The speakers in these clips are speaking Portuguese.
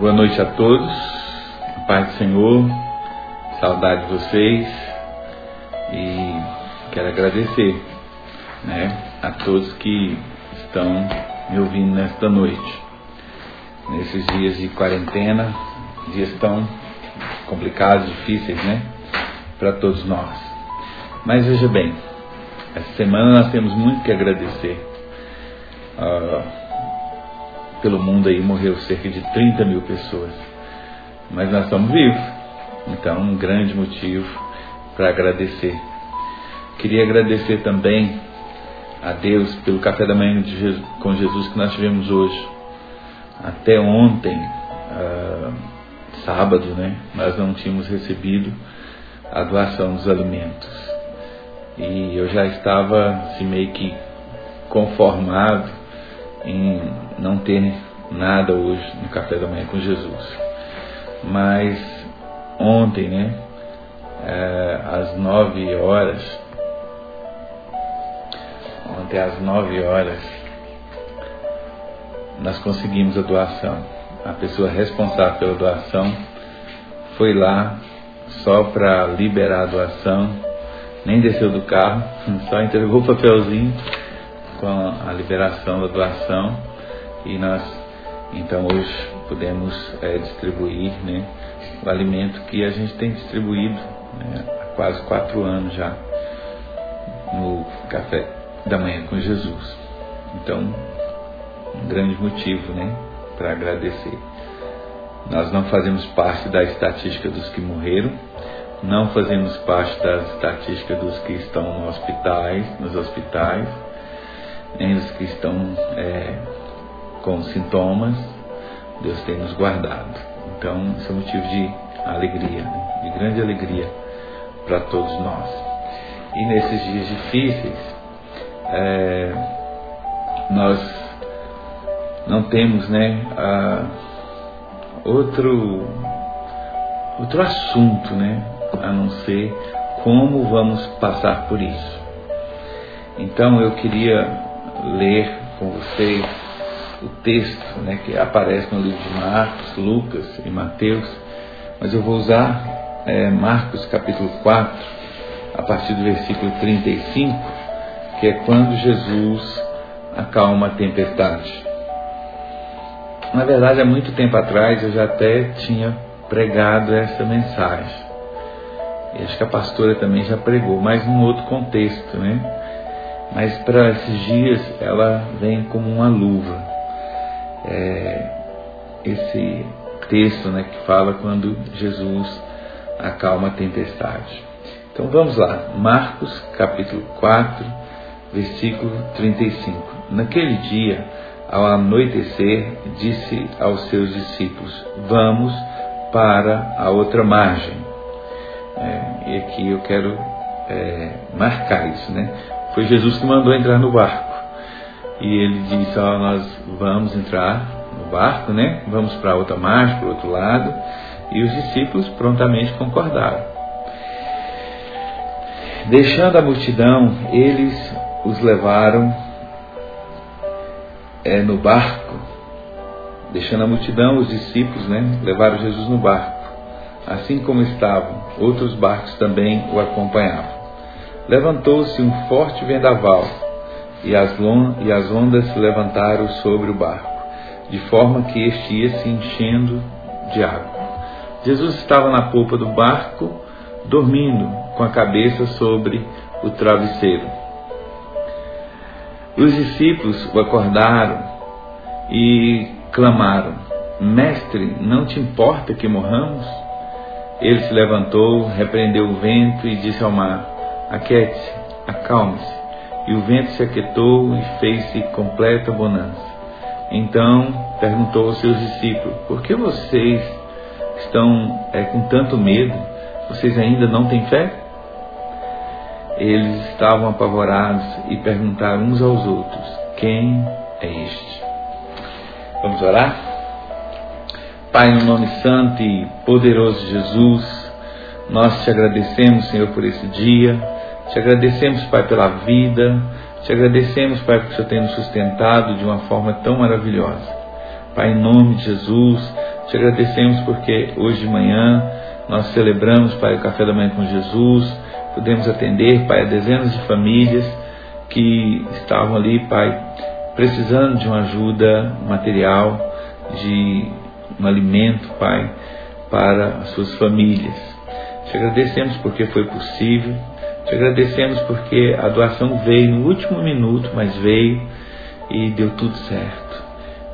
Boa noite a todos, a paz do Senhor, saudade de vocês e quero agradecer né, a todos que estão me ouvindo nesta noite. Nesses dias de quarentena, dias tão complicados, difíceis, né? Para todos nós. Mas veja bem, essa semana nós temos muito que agradecer. Uh, pelo mundo aí morreu cerca de 30 mil pessoas. Mas nós estamos vivos. Então, um grande motivo para agradecer. Queria agradecer também a Deus pelo café da manhã Jesus, com Jesus que nós tivemos hoje. Até ontem, uh, sábado, né, nós não tínhamos recebido a doação dos alimentos. E eu já estava assim, meio que conformado em não ter nada hoje no café da manhã com Jesus. Mas ontem, né, é, às nove horas, ontem às nove horas, nós conseguimos a doação. A pessoa responsável pela doação foi lá só para liberar a doação, nem desceu do carro, só entregou o papelzinho com a liberação da doação e nós então hoje podemos é, distribuir né, o alimento que a gente tem distribuído né, há quase quatro anos já no café da manhã com Jesus. Então, um grande motivo né, para agradecer. Nós não fazemos parte da estatística dos que morreram, não fazemos parte das estatísticas dos que estão nos hospitais, nos hospitais, nem os que estão é, com sintomas, Deus tem nos guardado. Então, isso é motivo de alegria, né? de grande alegria para todos nós. E nesses dias difíceis, é, nós não temos né, a, outro, outro assunto né, a não ser como vamos passar por isso. Então eu queria ler com vocês o texto né, que aparece no livro de Marcos, Lucas e Mateus, mas eu vou usar é, Marcos capítulo 4, a partir do versículo 35, que é quando Jesus acalma a tempestade. Na verdade, há muito tempo atrás eu já até tinha pregado essa mensagem. E acho que a pastora também já pregou, mas num outro contexto, né? Mas para esses dias ela vem como uma luva. É, esse texto né, que fala quando Jesus acalma a tempestade. Então vamos lá, Marcos capítulo 4, versículo 35. Naquele dia, ao anoitecer, disse aos seus discípulos: Vamos para a outra margem. É, e aqui eu quero é, marcar isso, né? Foi Jesus que mandou entrar no barco. E ele disse: Ó, nós vamos entrar no barco, né? Vamos para outra margem, para o outro lado. E os discípulos prontamente concordaram. Deixando a multidão, eles os levaram é, no barco. Deixando a multidão, os discípulos né, levaram Jesus no barco. Assim como estavam, outros barcos também o acompanhavam. Levantou-se um forte vendaval e as, as ondas se levantaram sobre o barco, de forma que este ia se enchendo de água. Jesus estava na polpa do barco, dormindo, com a cabeça sobre o travesseiro. Os discípulos o acordaram e clamaram: Mestre, não te importa que morramos? Ele se levantou, repreendeu o vento e disse ao mar: Aquete, acalme-se. E o vento se aquietou e fez-se completa bonança. Então perguntou aos seus discípulos: Por que vocês estão é, com tanto medo? Vocês ainda não têm fé? Eles estavam apavorados e perguntaram uns aos outros: Quem é este? Vamos orar? Pai, no nome santo e poderoso de Jesus, nós te agradecemos, Senhor, por esse dia. Te agradecemos, Pai, pela vida. Te agradecemos, Pai, porque o Senhor tem nos sustentado de uma forma tão maravilhosa. Pai, em nome de Jesus, Te agradecemos porque hoje de manhã nós celebramos, Pai, o café da manhã com Jesus, pudemos atender, Pai, a dezenas de famílias que estavam ali, Pai, precisando de uma ajuda material, de um alimento, Pai, para as suas famílias. Te agradecemos porque foi possível, te agradecemos porque a doação veio no último minuto, mas veio e deu tudo certo.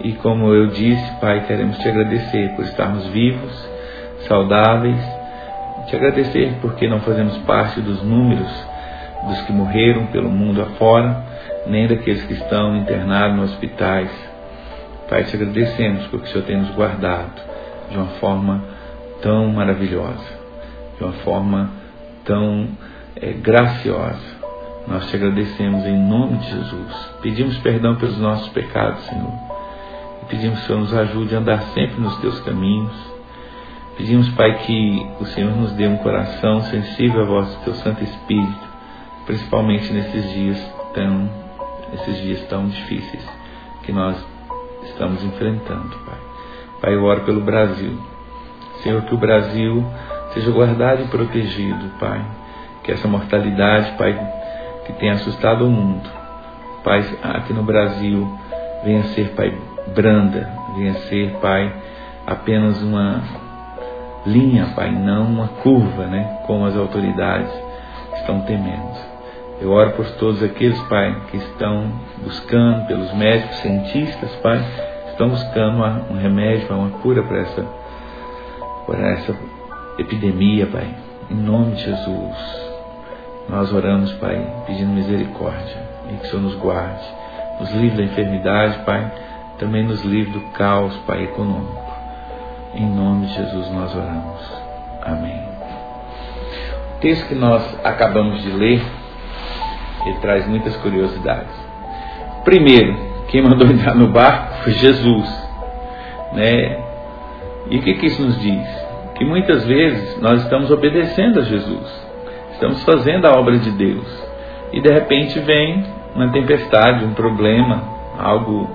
E como eu disse, Pai, queremos te agradecer por estarmos vivos, saudáveis, te agradecer porque não fazemos parte dos números dos que morreram pelo mundo afora, nem daqueles que estão internados nos hospitais. Pai, te agradecemos porque o Senhor tem nos guardado de uma forma tão maravilhosa, de uma forma tão é, graciosa. Nós te agradecemos em nome de Jesus. Pedimos perdão pelos nossos pecados, Senhor. E pedimos que o Senhor nos ajude a andar sempre nos teus caminhos. Pedimos, Pai, que o Senhor nos dê um coração sensível a vosso teu Santo Espírito, principalmente nesses dias tão, esses dias tão difíceis que nós estamos enfrentando, Pai. Pai, eu oro pelo Brasil. Senhor, que o Brasil seja guardado e protegido, Pai. Que essa mortalidade, Pai, que tem assustado o mundo, Pai, aqui no Brasil, venha ser, Pai, branda, venha ser, Pai, apenas uma linha, Pai, não uma curva, né? Como as autoridades estão temendo. Eu oro por todos aqueles, Pai, que estão buscando, pelos médicos, cientistas, Pai, estão buscando um remédio, uma cura para essa, para essa epidemia, Pai. Em nome de Jesus. Nós oramos, Pai, pedindo misericórdia e que o Senhor nos guarde, nos livre da enfermidade, Pai, também nos livre do caos, Pai, econômico. Em nome de Jesus nós oramos. Amém. O texto que nós acabamos de ler, ele traz muitas curiosidades. Primeiro, quem mandou entrar no barco foi Jesus. Né? E o que, que isso nos diz? Que muitas vezes nós estamos obedecendo a Jesus, estamos fazendo a obra de Deus, e de repente vem uma tempestade, um problema, algo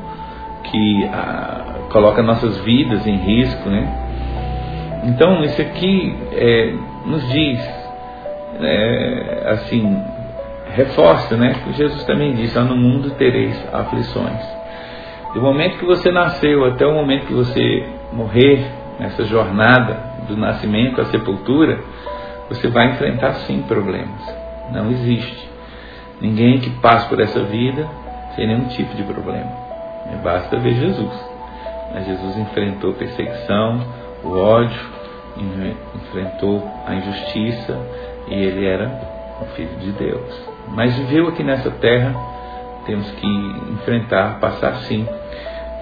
que ah, coloca nossas vidas em risco, né? Então isso aqui é, nos diz, é, assim, reforça, né? Que Jesus também disse: ah, no mundo tereis aflições. Do momento que você nasceu até o momento que você morrer nessa jornada do nascimento à sepultura, você vai enfrentar sim problemas. Não existe ninguém que passe por essa vida sem nenhum tipo de problema. Basta ver Jesus. Mas Jesus enfrentou perseguição, o ódio, enfrentou a injustiça e ele era o Filho de Deus. Mas viveu aqui nessa terra, temos que enfrentar, passar sim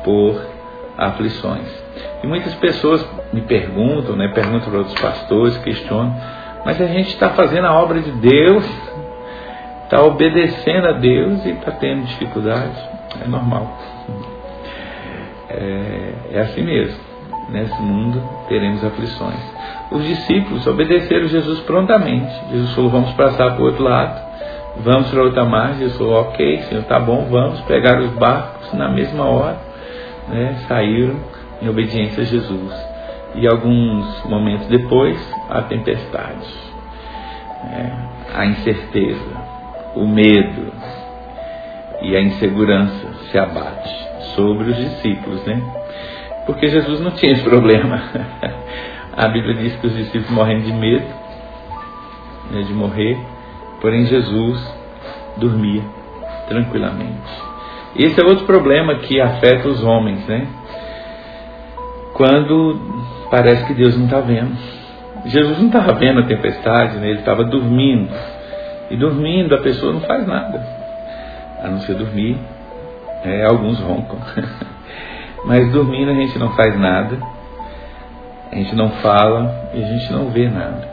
por aflições. E muitas pessoas me perguntam, né, perguntam para outros pastores, questionam, mas a gente está fazendo a obra de Deus, está obedecendo a Deus e está tendo dificuldade. É normal. É, é assim mesmo. Nesse mundo teremos aflições. Os discípulos obedeceram Jesus prontamente. Jesus falou: vamos passar para o outro lado. Vamos para outra margem. Jesus falou: ok, Senhor, tá bom, vamos. Pegaram os barcos na mesma hora. Né, saíram em obediência a Jesus. E alguns momentos depois, a tempestade, né, a incerteza, o medo e a insegurança se abate sobre os discípulos, né? Porque Jesus não tinha esse problema. A Bíblia diz que os discípulos morrem de medo né, de morrer, porém Jesus dormia tranquilamente. Esse é outro problema que afeta os homens, né? Quando parece que Deus não está vendo. Jesus não estava vendo a tempestade, né? ele estava dormindo. E dormindo a pessoa não faz nada, a não ser dormir é, alguns roncam. Mas dormindo a gente não faz nada, a gente não fala e a gente não vê nada.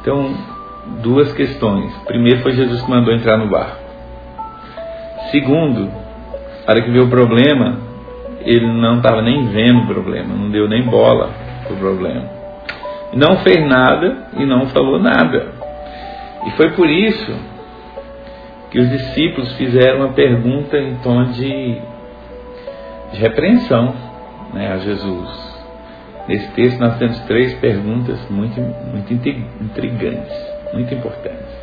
Então, duas questões. Primeiro foi Jesus que mandou entrar no barco. Segundo, a hora que viu o problema, ele não estava nem vendo o problema, não deu nem bola o problema. Não fez nada e não falou nada. E foi por isso que os discípulos fizeram uma pergunta em tom de, de repreensão né, a Jesus. Nesse texto nós temos três perguntas muito, muito intrigantes, muito importantes.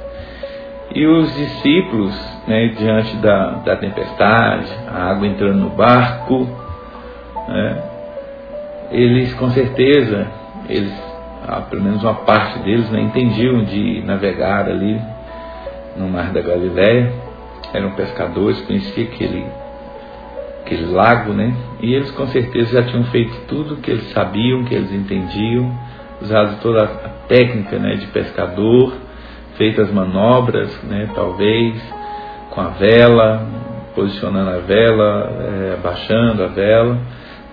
E os discípulos, né, diante da, da tempestade, a água entrando no barco, né, eles com certeza, eles, ah, pelo menos uma parte deles, né, entendiam de navegar ali no mar da Galiléia, eram pescadores, conheciam aquele aquele lago, né? E eles com certeza já tinham feito tudo que eles sabiam, que eles entendiam, usado toda a técnica, né, de pescador, feito as manobras, né, talvez com a vela, posicionando a vela, é, abaixando a vela,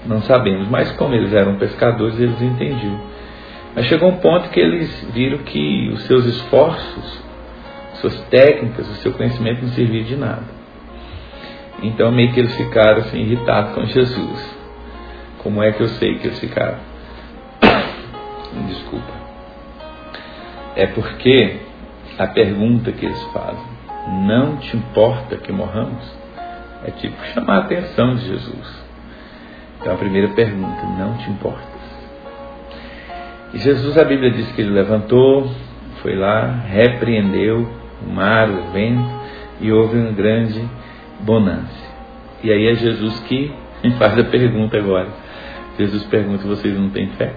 não sabemos. Mas como eles eram pescadores, eles entendiam. Mas chegou um ponto que eles viram que os seus esforços, suas técnicas, o seu conhecimento não servia de nada. Então meio que eles ficaram assim irritados com Jesus. Como é que eu sei que eles ficaram? Desculpa. É porque a pergunta que eles fazem, não te importa que morramos? É tipo chamar a atenção de Jesus. Então a primeira pergunta, não te importas? E Jesus, a Bíblia diz que ele levantou, foi lá, repreendeu o mar, o vento, e houve um grande bonança. E aí é Jesus que faz a pergunta agora. Jesus pergunta: vocês não têm fé?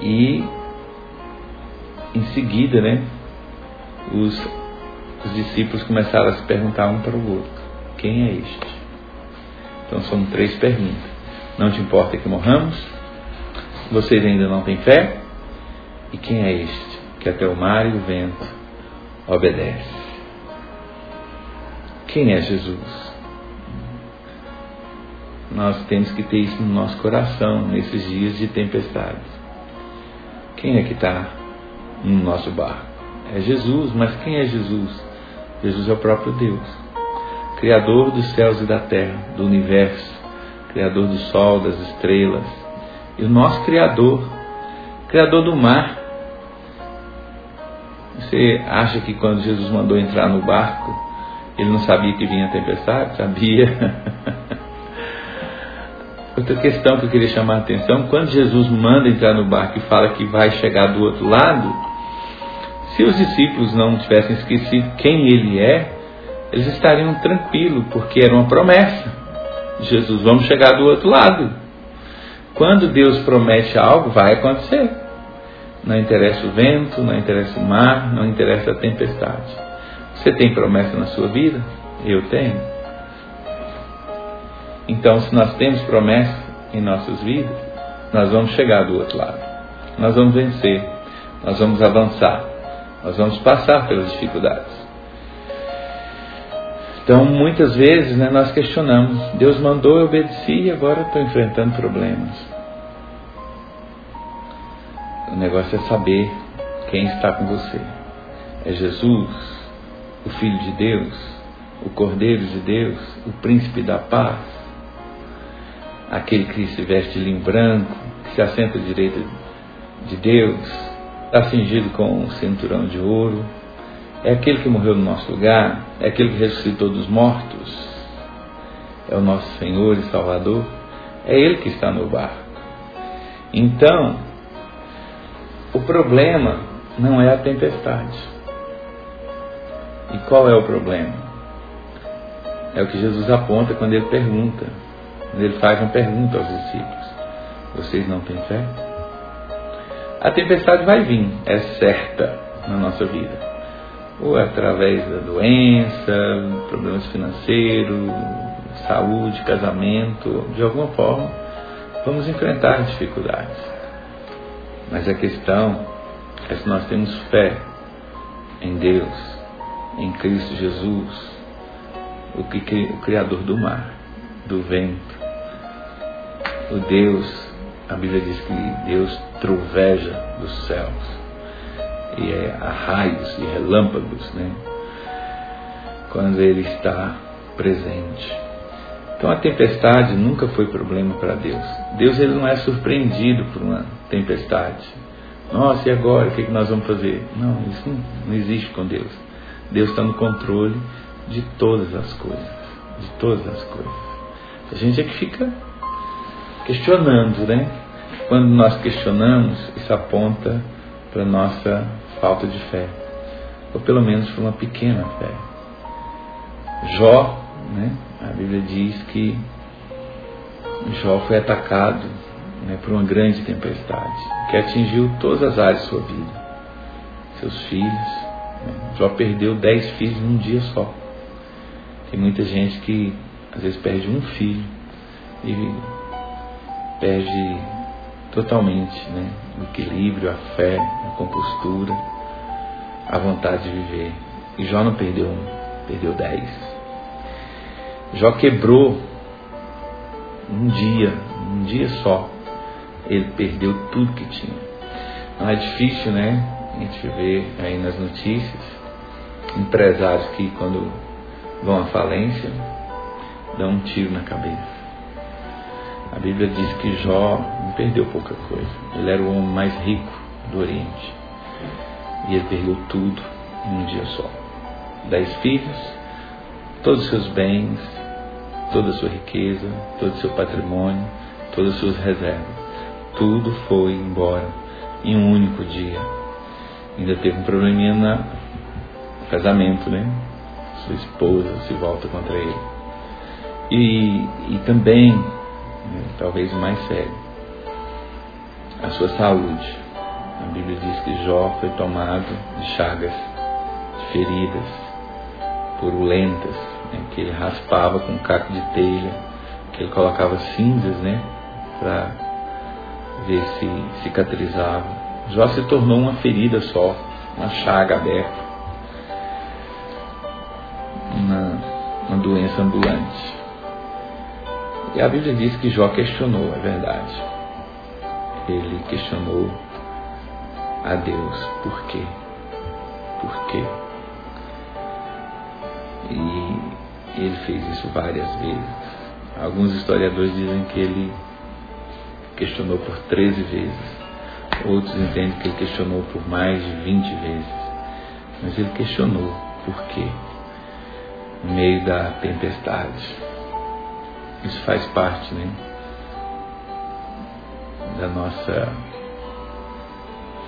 E em seguida, né, os, os discípulos começaram a se perguntar um para o outro: quem é este? Então são três perguntas. Não te importa que morramos? Vocês ainda não têm fé? E quem é este que até o mar e o vento obedece? Quem é Jesus? Nós temos que ter isso no nosso coração nesses dias de tempestades. Quem é que está no nosso barco? É Jesus, mas quem é Jesus? Jesus é o próprio Deus, Criador dos céus e da terra, do universo, Criador do sol, das estrelas, e o nosso Criador, Criador do mar. Você acha que quando Jesus mandou entrar no barco, ele não sabia que vinha a tempestade? Sabia. Outra questão que eu queria chamar a atenção: quando Jesus manda entrar no barco e fala que vai chegar do outro lado, se os discípulos não tivessem esquecido quem ele é, eles estariam tranquilos, porque era uma promessa. Jesus, vamos chegar do outro lado. Quando Deus promete algo, vai acontecer. Não interessa o vento, não interessa o mar, não interessa a tempestade. Você tem promessa na sua vida? Eu tenho. Então, se nós temos promessa em nossas vidas, nós vamos chegar do outro lado. Nós vamos vencer. Nós vamos avançar. Nós vamos passar pelas dificuldades. Então, muitas vezes, né, nós questionamos: Deus mandou, eu obedeci e agora estou enfrentando problemas. O negócio é saber quem está com você. É Jesus? o Filho de Deus, o Cordeiro de Deus, o Príncipe da Paz, aquele que se veste de linho branco, que se assenta à direita de Deus, está cingido com um cinturão de ouro, é aquele que morreu no nosso lugar, é aquele que ressuscitou dos mortos, é o nosso Senhor e Salvador, é Ele que está no barco. Então, o problema não é a tempestade. E qual é o problema? É o que Jesus aponta quando ele pergunta, quando ele faz uma pergunta aos discípulos: Vocês não têm fé? A tempestade vai vir, é certa na nossa vida. Ou é através da doença, problemas financeiros, saúde, casamento, de alguma forma, vamos enfrentar dificuldades. Mas a questão é se nós temos fé em Deus em Cristo Jesus, o, que, o Criador do mar, do vento, o Deus, a Bíblia diz que Deus troveja dos céus, e é a raios e relâmpagos, né? Quando Ele está presente. Então a tempestade nunca foi problema para Deus. Deus ele não é surpreendido por uma tempestade. Nossa, e agora? O que, que nós vamos fazer? Não, isso não, não existe com Deus. Deus está no controle de todas as coisas. De todas as coisas. A gente é que fica questionando, né? Quando nós questionamos, isso aponta para nossa falta de fé, ou pelo menos para uma pequena fé. Jó, né? A Bíblia diz que Jó foi atacado né, por uma grande tempestade que atingiu todas as áreas de sua vida. Seus filhos. Né? Jó perdeu dez filhos num dia só. Tem muita gente que às vezes perde um filho e perde totalmente né, o equilíbrio, a fé, a compostura, a vontade de viver. E Jó não perdeu um, perdeu dez. Jó quebrou um dia, um dia só, ele perdeu tudo que tinha. Não é difícil, né? A gente vê aí nas notícias empresários que quando vão à falência dão um tiro na cabeça. A Bíblia diz que Jó não perdeu pouca coisa. Ele era o homem mais rico do Oriente. E ele perdeu tudo em um dia só. Dez filhos, todos os seus bens, toda a sua riqueza, todo o seu patrimônio, todas as suas reservas. Tudo foi embora em um único dia. Ainda teve um probleminha no casamento, né? Sua esposa se volta contra ele. E, e também, né, talvez o mais sério, a sua saúde. A Bíblia diz que Jó foi tomado de chagas, de feridas, purulentas, né, que ele raspava com um caco de telha, que ele colocava cinzas, né, para ver se cicatrizava. Jó se tornou uma ferida só, uma chaga aberta, uma, uma doença ambulante. E a Bíblia diz que Jó questionou, é verdade. Ele questionou a Deus, por quê? Por quê? E ele fez isso várias vezes. Alguns historiadores dizem que ele questionou por 13 vezes. Outros entendem que ele questionou por mais de 20 vezes. Mas ele questionou por quê? No meio da tempestade. Isso faz parte, né? Da nossa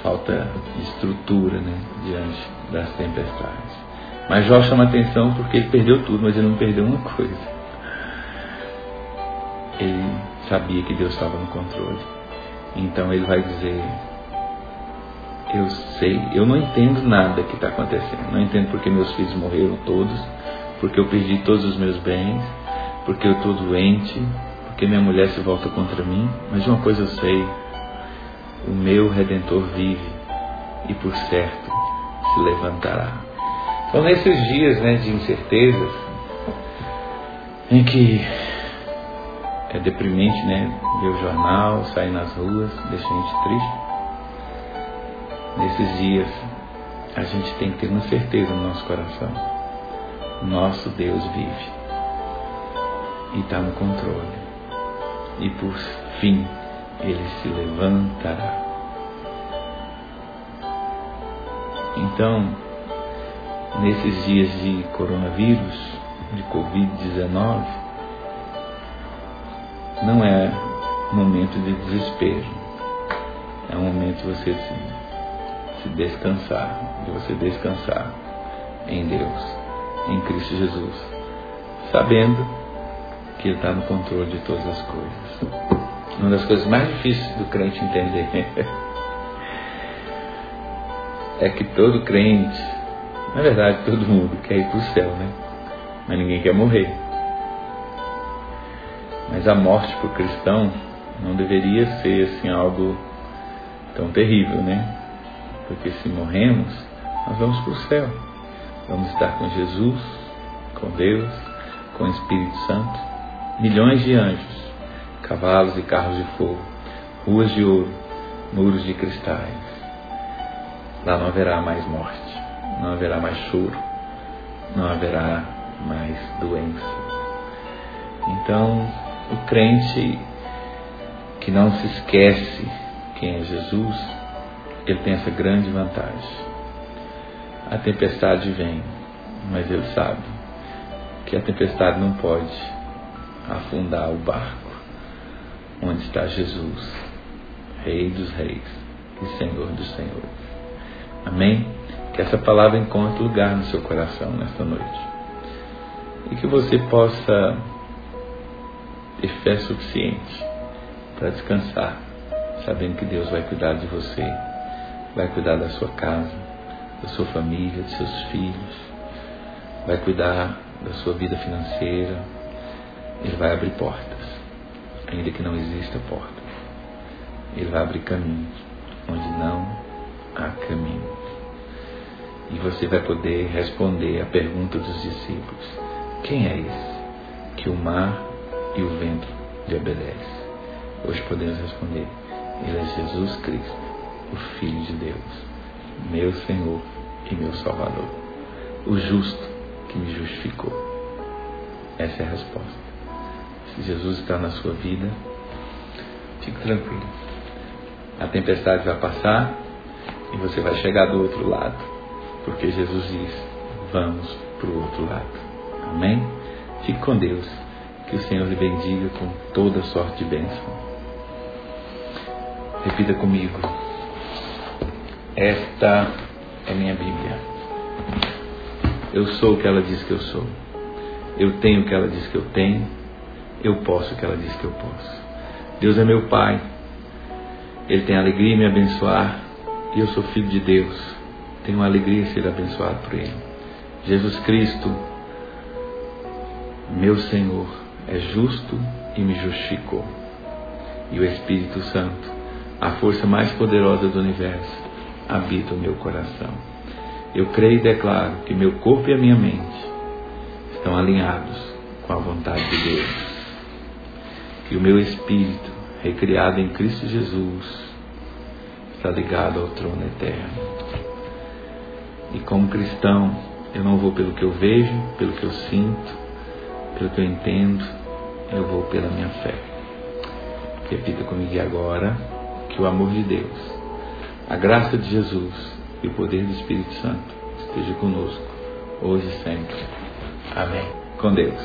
falta de estrutura, né? Diante das tempestades. Mas Jó chama atenção porque ele perdeu tudo, mas ele não perdeu uma coisa. Ele sabia que Deus estava no controle. Então ele vai dizer: Eu sei, eu não entendo nada que está acontecendo. Não entendo porque meus filhos morreram todos, porque eu perdi todos os meus bens, porque eu estou doente, porque minha mulher se volta contra mim. Mas de uma coisa eu sei: o meu redentor vive e por certo se levantará. Então, nesses dias né, de incertezas, em que é deprimente né, ver o jornal, sair nas ruas, deixa a gente triste. Nesses dias, a gente tem que ter uma certeza no nosso coração: nosso Deus vive e está no controle, e por fim ele se levantará. Então, nesses dias de coronavírus, de Covid-19, não é momento de desespero. É um momento de você se, se descansar, de você descansar em Deus, em Cristo Jesus, sabendo que Ele está no controle de todas as coisas. Uma das coisas mais difíceis do crente entender é que todo crente na verdade, todo mundo quer ir para o céu, né? Mas ninguém quer morrer. Mas a morte para o cristão não deveria ser assim algo tão terrível, né? Porque se morremos, nós vamos para o céu. Vamos estar com Jesus, com Deus, com o Espírito Santo, milhões de anjos, cavalos e carros de fogo, ruas de ouro, muros de cristais. Lá não haverá mais morte não haverá mais choro, não haverá mais doença. Então, o crente que não se esquece quem é Jesus, ele tem essa grande vantagem. A tempestade vem, mas ele sabe que a tempestade não pode afundar o barco, onde está Jesus, Rei dos Reis e Senhor dos Senhores. Amém? Que essa palavra encontre lugar no seu coração nesta noite. E que você possa ter fé suficiente para descansar, sabendo que Deus vai cuidar de você, vai cuidar da sua casa, da sua família, dos seus filhos, vai cuidar da sua vida financeira, Ele vai abrir portas, ainda que não exista porta. Ele vai abrir caminhos onde não há caminho. E você vai poder responder a pergunta dos discípulos: Quem é esse que o mar e o vento lhe obedecem? Hoje podemos responder: Ele é Jesus Cristo, o Filho de Deus, meu Senhor e meu Salvador, o justo que me justificou. Essa é a resposta. Se Jesus está na sua vida, fique tranquilo. A tempestade vai passar e você vai chegar do outro lado, porque Jesus diz: vamos para o outro lado. Amém? Fique com Deus. Que o Senhor lhe bendiga com toda sorte de bênção. Repita comigo. Esta é minha Bíblia. Eu sou o que ela diz que eu sou. Eu tenho o que ela diz que eu tenho. Eu posso o que ela diz que eu posso. Deus é meu Pai. Ele tem alegria em me abençoar. E eu sou filho de Deus. Tenho alegria em ser abençoado por Ele. Jesus Cristo, meu Senhor, é justo e me justificou. E o Espírito Santo a força mais poderosa do universo, habita o meu coração. Eu creio e declaro que meu corpo e a minha mente estão alinhados com a vontade de Deus. Que o meu espírito, recriado em Cristo Jesus, está ligado ao trono eterno. E como cristão, eu não vou pelo que eu vejo, pelo que eu sinto, pelo que eu entendo, eu vou pela minha fé. Repita comigo agora que o amor de Deus, a graça de Jesus e o poder do Espírito Santo esteja conosco, hoje e sempre. Amém. Com Deus.